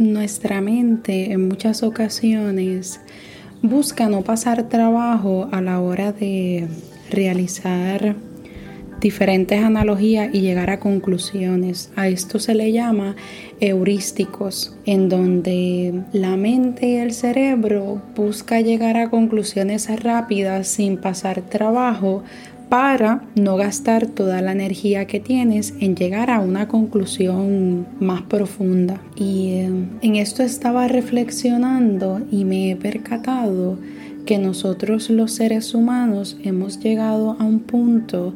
nuestra mente en muchas ocasiones busca no pasar trabajo a la hora de realizar diferentes analogías y llegar a conclusiones. A esto se le llama heurísticos, en donde la mente y el cerebro busca llegar a conclusiones rápidas sin pasar trabajo para no gastar toda la energía que tienes en llegar a una conclusión más profunda. Y eh, en esto estaba reflexionando y me he percatado que nosotros los seres humanos hemos llegado a un punto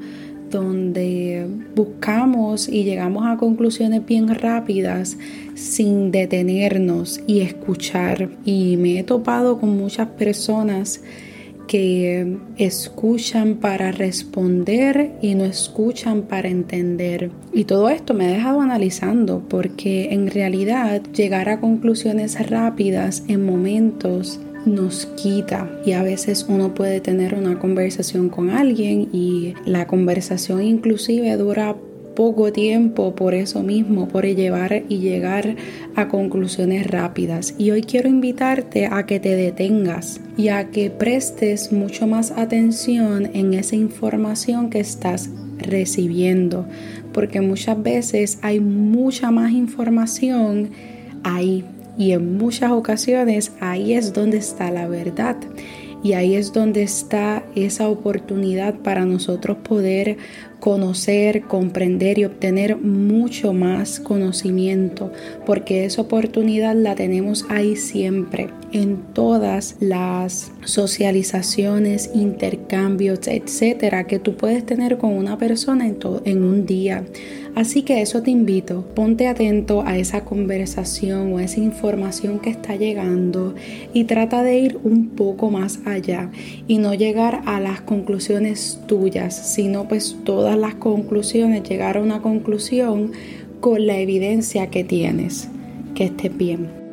donde buscamos y llegamos a conclusiones bien rápidas sin detenernos y escuchar. Y me he topado con muchas personas que escuchan para responder y no escuchan para entender. Y todo esto me ha dejado analizando porque en realidad llegar a conclusiones rápidas en momentos nos quita y a veces uno puede tener una conversación con alguien y la conversación inclusive dura poco tiempo por eso mismo, por llevar y llegar a conclusiones rápidas. Y hoy quiero invitarte a que te detengas y a que prestes mucho más atención en esa información que estás recibiendo, porque muchas veces hay mucha más información ahí y en muchas ocasiones ahí es donde está la verdad. Y ahí es donde está esa oportunidad para nosotros poder conocer, comprender y obtener mucho más conocimiento, porque esa oportunidad la tenemos ahí siempre, en todas las socializaciones, intercambios, etcétera, que tú puedes tener con una persona en, en un día. Así que eso te invito, ponte atento a esa conversación o a esa información que está llegando y trata de ir un poco más y no llegar a las conclusiones tuyas, sino pues todas las conclusiones, llegar a una conclusión con la evidencia que tienes. Que estés bien.